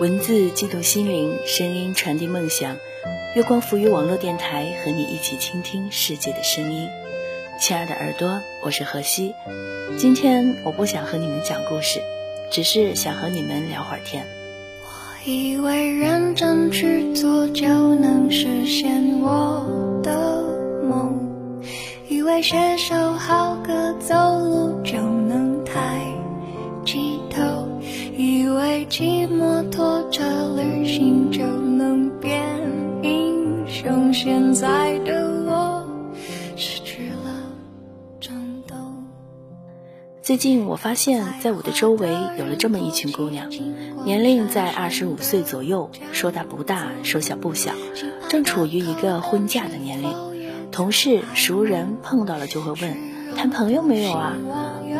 文字激动心灵，声音传递梦想。月光浮于网络电台，和你一起倾听世界的声音。亲爱的耳朵，我是何西。今天我不想和你们讲故事，只是想和你们聊会儿天。我以为认真去做就能实现我的梦，以为写首最近我发现，在我的周围有了这么一群姑娘，年龄在二十五岁左右，说大不大，说小不小，正处于一个婚嫁的年龄。同事、熟人碰到了就会问：谈朋友没有啊？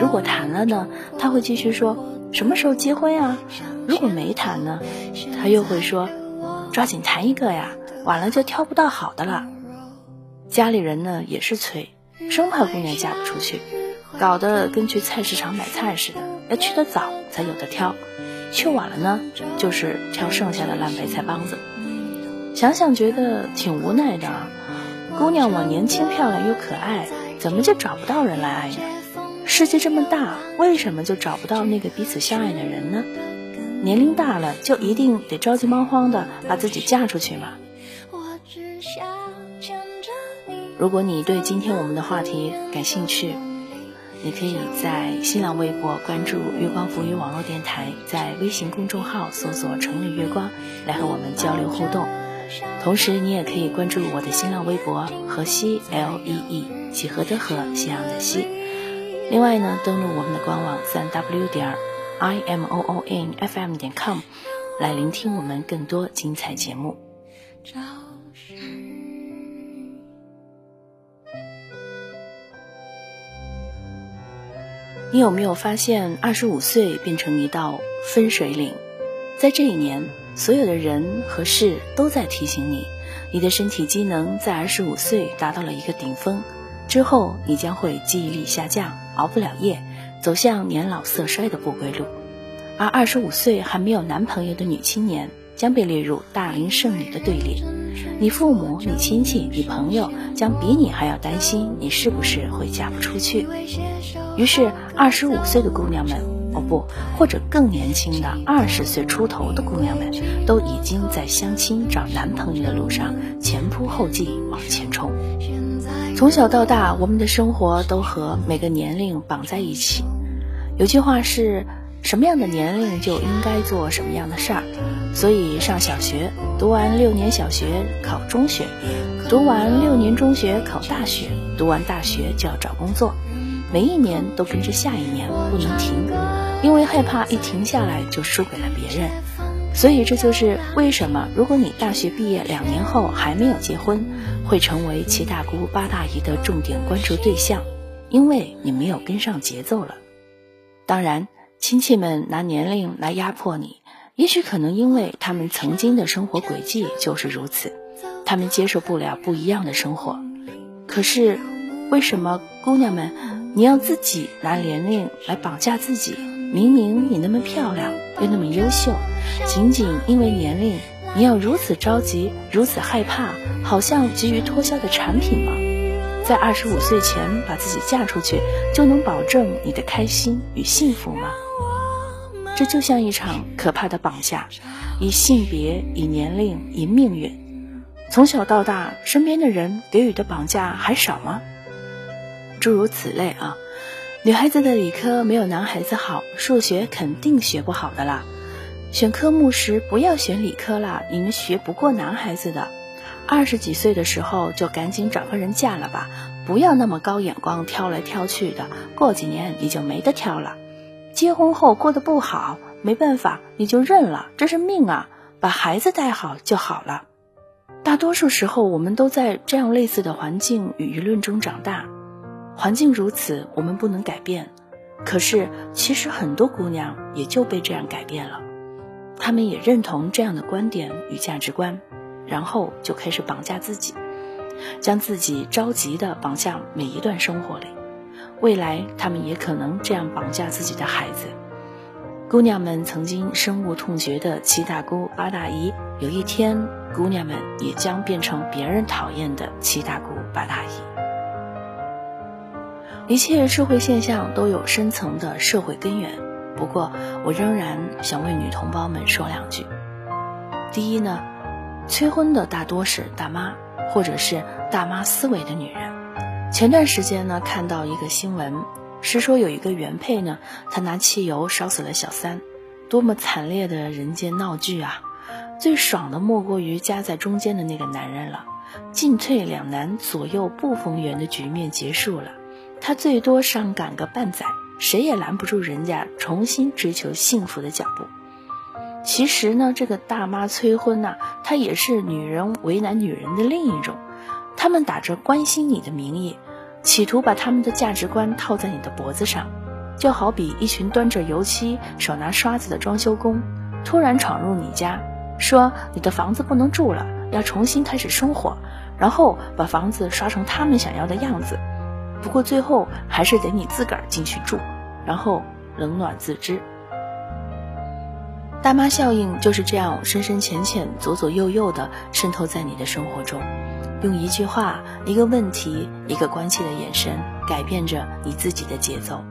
如果谈了呢，他会继续说什么时候结婚呀？如果没谈呢，他又会说抓紧谈一个呀，晚了就挑不到好的了。家里人呢也是催，生怕姑娘嫁不出去。搞得跟去菜市场买菜似的，要去得早才有的挑，去晚了呢，就是挑剩下的烂白菜帮子。想想觉得挺无奈的，姑娘我年轻漂亮又可爱，怎么就找不到人来爱呢？世界这么大，为什么就找不到那个彼此相爱的人呢？年龄大了就一定得着急忙慌的把自己嫁出去吗？如果你对今天我们的话题感兴趣，你可以在新浪微博关注“月光浮语网络电台”，在微信公众号搜索“城里月光”来和我们交流互动。同时，你也可以关注我的新浪微博“河西 L E E 几何的河夕阳的西”。另外呢，登录我们的官网三 W 点 I M O O N F M 点 com 来聆听我们更多精彩节目。你有没有发现，二十五岁变成一道分水岭？在这一年，所有的人和事都在提醒你，你的身体机能在二十五岁达到了一个顶峰，之后你将会记忆力下降，熬不了夜，走向年老色衰的不归路。而二十五岁还没有男朋友的女青年，将被列入大龄剩女的队列。你父母、你亲戚、你朋友将比你还要担心你是不是会嫁不出去。于是，二十五岁的姑娘们，哦不，或者更年轻的二十岁出头的姑娘们，都已经在相亲找男朋友的路上前仆后继往前冲。从小到大，我们的生活都和每个年龄绑在一起。有句话是。什么样的年龄就应该做什么样的事儿，所以上小学读完六年小学考中学，读完六年中学考大学，读完大学就要找工作，每一年都跟着下一年不能停，因为害怕一停下来就输给了别人。所以这就是为什么如果你大学毕业两年后还没有结婚，会成为七大姑八大姨的重点关注对象，因为你没有跟上节奏了。当然。亲戚们拿年龄来压迫你，也许可能因为他们曾经的生活轨迹就是如此，他们接受不了不一样的生活。可是，为什么姑娘们，你要自己拿年龄来绑架自己？明明你那么漂亮，又那么优秀，仅仅因为年龄，你要如此着急，如此害怕，好像急于脱销的产品吗？在二十五岁前把自己嫁出去，就能保证你的开心与幸福吗？这就像一场可怕的绑架，以性别、以年龄、以命运。从小到大，身边的人给予的绑架还少吗？诸如此类啊。女孩子的理科没有男孩子好，数学肯定学不好的啦。选科目时不要选理科啦，你们学不过男孩子的。二十几岁的时候就赶紧找个人嫁了吧，不要那么高眼光挑来挑去的，过几年你就没得挑了。结婚后过得不好，没办法，你就认了，这是命啊！把孩子带好就好了。大多数时候，我们都在这样类似的环境与舆论中长大，环境如此，我们不能改变。可是，其实很多姑娘也就被这样改变了，她们也认同这样的观点与价值观，然后就开始绑架自己，将自己着急的绑架每一段生活里。未来，他们也可能这样绑架自己的孩子。姑娘们曾经深恶痛绝的七大姑八大姨，有一天，姑娘们也将变成别人讨厌的七大姑八大姨。一切社会现象都有深层的社会根源，不过我仍然想为女同胞们说两句。第一呢，催婚的大多是大妈，或者是大妈思维的女人。前段时间呢，看到一个新闻。是说有一个原配呢，他拿汽油烧死了小三，多么惨烈的人间闹剧啊！最爽的莫过于夹在中间的那个男人了，进退两难、左右不逢源的局面结束了，他最多上赶个半载，谁也拦不住人家重新追求幸福的脚步。其实呢，这个大妈催婚呐，她也是女人为难女人的另一种，他们打着关心你的名义。企图把他们的价值观套在你的脖子上，就好比一群端着油漆、手拿刷子的装修工，突然闯入你家，说你的房子不能住了，要重新开始生活，然后把房子刷成他们想要的样子。不过最后还是得你自个儿进去住，然后冷暖自知。大妈效应就是这样深深浅浅、左左右右的渗透在你的生活中。用一句话、一个问题、一个关切的眼神，改变着你自己的节奏。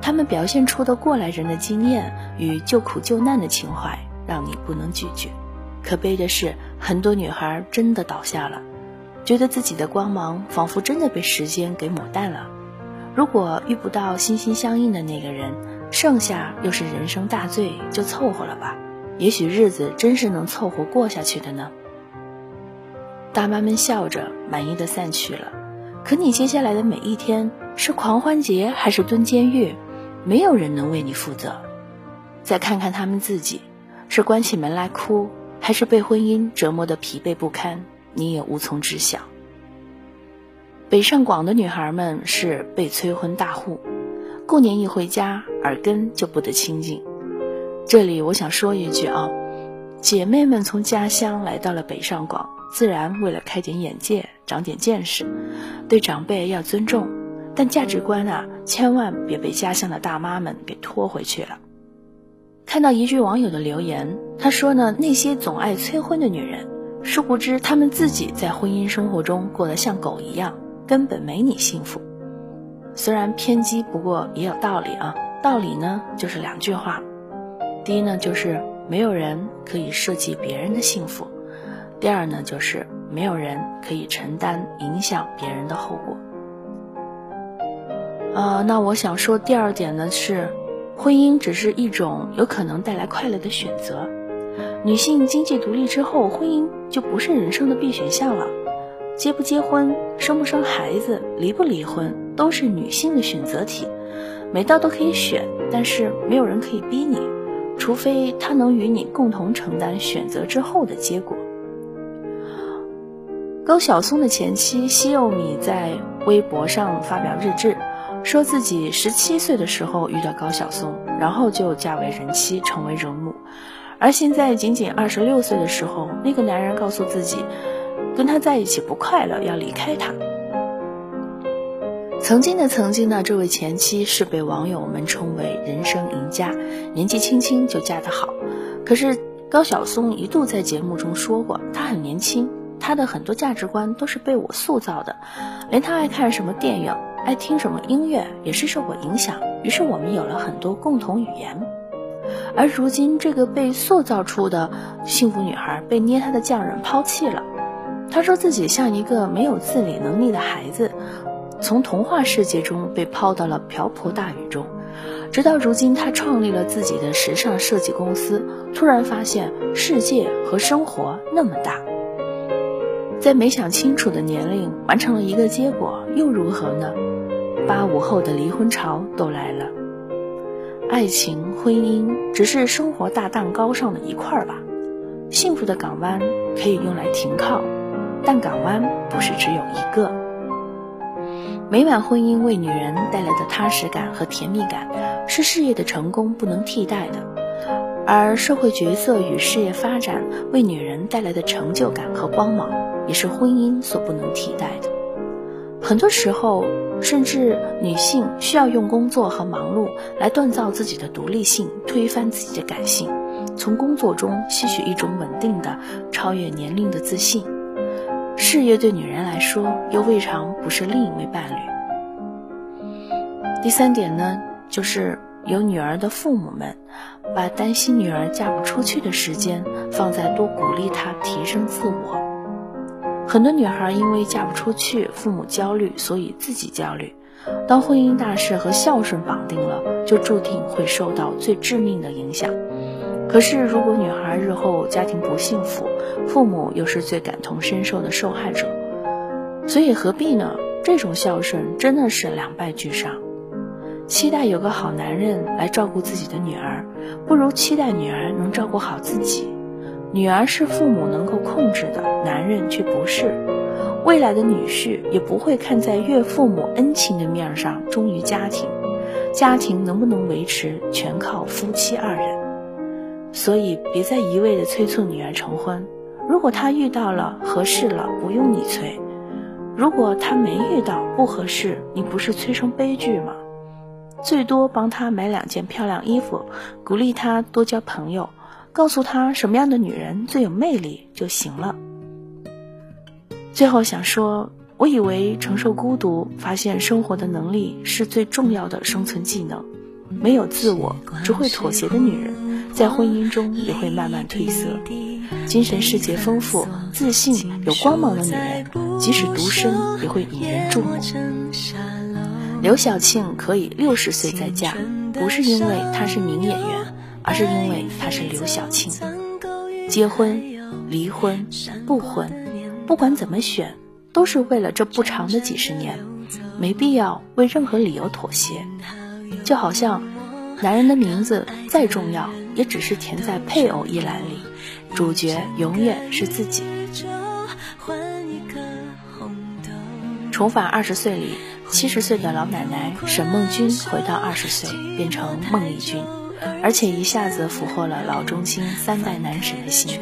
他们表现出的过来人的经验与救苦救难的情怀，让你不能拒绝。可悲的是，很多女孩真的倒下了，觉得自己的光芒仿佛真的被时间给抹淡了。如果遇不到心心相印的那个人，剩下又是人生大罪，就凑合了吧。也许日子真是能凑合过下去的呢。大妈们笑着，满意的散去了。可你接下来的每一天是狂欢节还是蹲监狱，没有人能为你负责。再看看他们自己，是关起门来哭，还是被婚姻折磨得疲惫不堪，你也无从知晓。北上广的女孩们是被催婚大户，过年一回家，耳根就不得清净。这里我想说一句啊，姐妹们从家乡来到了北上广。自然为了开点眼界，长点见识，对长辈要尊重，但价值观啊，千万别被家乡的大妈们给拖回去了。看到一句网友的留言，他说呢，那些总爱催婚的女人，殊不知她们自己在婚姻生活中过得像狗一样，根本没你幸福。虽然偏激，不过也有道理啊。道理呢，就是两句话，第一呢，就是没有人可以设计别人的幸福。第二呢，就是没有人可以承担影响别人的后果。呃，那我想说第二点呢是，婚姻只是一种有可能带来快乐的选择。女性经济独立之后，婚姻就不是人生的必选项了。结不结婚、生不生孩子、离不离婚，都是女性的选择题，每道都可以选，但是没有人可以逼你，除非他能与你共同承担选择之后的结果。高晓松的前妻西柚米在微博上发表日志，说自己十七岁的时候遇到高晓松，然后就嫁为人妻，成为人母。而现在仅仅二十六岁的时候，那个男人告诉自己，跟他在一起不快乐，要离开他。曾经的曾经呢，这位前妻是被网友们称为人生赢家，年纪轻轻就嫁得好。可是高晓松一度在节目中说过，他很年轻。他的很多价值观都是被我塑造的，连他爱看什么电影、爱听什么音乐也是受我影响。于是我们有了很多共同语言。而如今，这个被塑造出的幸福女孩被捏她的匠人抛弃了。他说自己像一个没有自理能力的孩子，从童话世界中被抛到了瓢泼大雨中。直到如今，他创立了自己的时尚设计公司，突然发现世界和生活那么大。在没想清楚的年龄完成了一个结果又如何呢？八五后的离婚潮都来了。爱情、婚姻只是生活大蛋糕上的一块儿吧。幸福的港湾可以用来停靠，但港湾不是只有一个。美满婚姻为女人带来的踏实感和甜蜜感，是事业的成功不能替代的；而社会角色与事业发展为女人带来的成就感和光芒。也是婚姻所不能替代的。很多时候，甚至女性需要用工作和忙碌来锻造自己的独立性，推翻自己的感性，从工作中吸取一种稳定的、超越年龄的自信。事业对女人来说，又未尝不是另一位伴侣。第三点呢，就是有女儿的父母们，把担心女儿嫁不出去的时间放在多鼓励她提升自我。很多女孩因为嫁不出去，父母焦虑，所以自己焦虑。当婚姻大事和孝顺绑定了，就注定会受到最致命的影响。可是，如果女孩日后家庭不幸福，父母又是最感同身受的受害者，所以何必呢？这种孝顺真的是两败俱伤。期待有个好男人来照顾自己的女儿，不如期待女儿能照顾好自己。女儿是父母能够控制的，男人却不是。未来的女婿也不会看在岳父母恩情的面上忠于家庭，家庭能不能维持，全靠夫妻二人。所以别再一味的催促女儿成婚。如果她遇到了合适了，不用你催；如果她没遇到不合适，你不是催生悲剧吗？最多帮她买两件漂亮衣服，鼓励她多交朋友。告诉她什么样的女人最有魅力就行了。最后想说，我以为承受孤独、发现生活的能力是最重要的生存技能。没有自我、只会妥协的女人，在婚姻中也会慢慢褪色。精神世界丰富、自信、有光芒的女人，即使独身也会引人注目。刘晓庆可以六十岁再嫁，不是因为她是名演员。而是因为她是刘晓庆，结婚、离婚、不婚，不管怎么选，都是为了这不长的几十年，没必要为任何理由妥协。就好像，男人的名字再重要，也只是填在配偶一栏里，主角永远是自己。重返二十岁里，七十岁的老奶奶沈梦君回到二十岁，变成孟丽君。而且一下子俘获了老中青三代男神的心。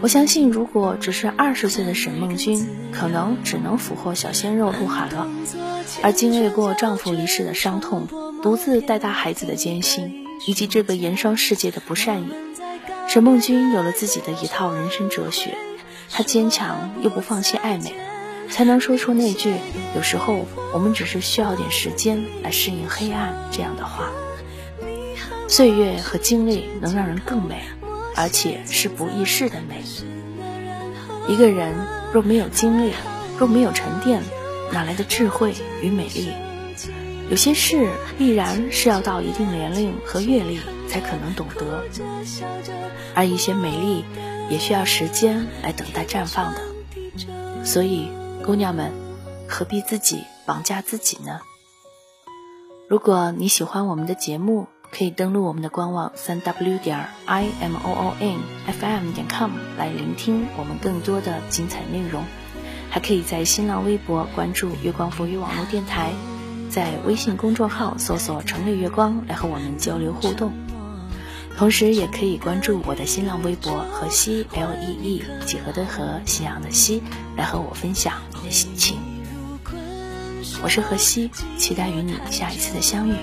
我相信，如果只是二十岁的沈梦君，可能只能俘获小鲜肉鹿晗了。而经历过丈夫离世的伤痛，独自带大孩子的艰辛，以及这个盐商世界的不善意，沈梦君有了自己的一套人生哲学。她坚强又不放弃爱美，才能说出那句“有时候我们只是需要点时间来适应黑暗”这样的话。岁月和经历能让人更美，而且是不易逝的美。一个人若没有经历，若没有沉淀，哪来的智慧与美丽？有些事必然是要到一定年龄和阅历才可能懂得，而一些美丽也需要时间来等待绽放的。所以，姑娘们，何必自己绑架自己呢？如果你喜欢我们的节目，可以登录我们的官网三 w 点 i m o o n f m 点 com 来聆听我们更多的精彩内容，还可以在新浪微博关注月光浮语网络电台，在微信公众号搜索“城里月光”来和我们交流互动，同时也可以关注我的新浪微博河西 L E E 几何的河夕阳的西，来和我分享你的心情。我是河西，期待与你下一次的相遇，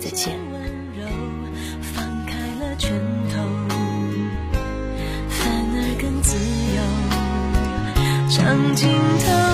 再见。拳头，反而更自由，尝尽。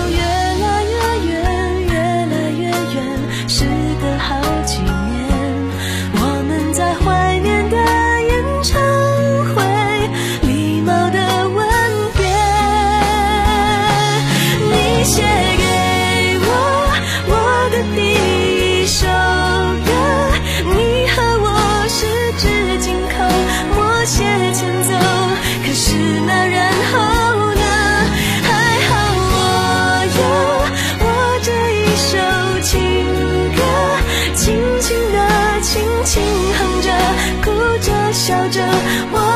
着我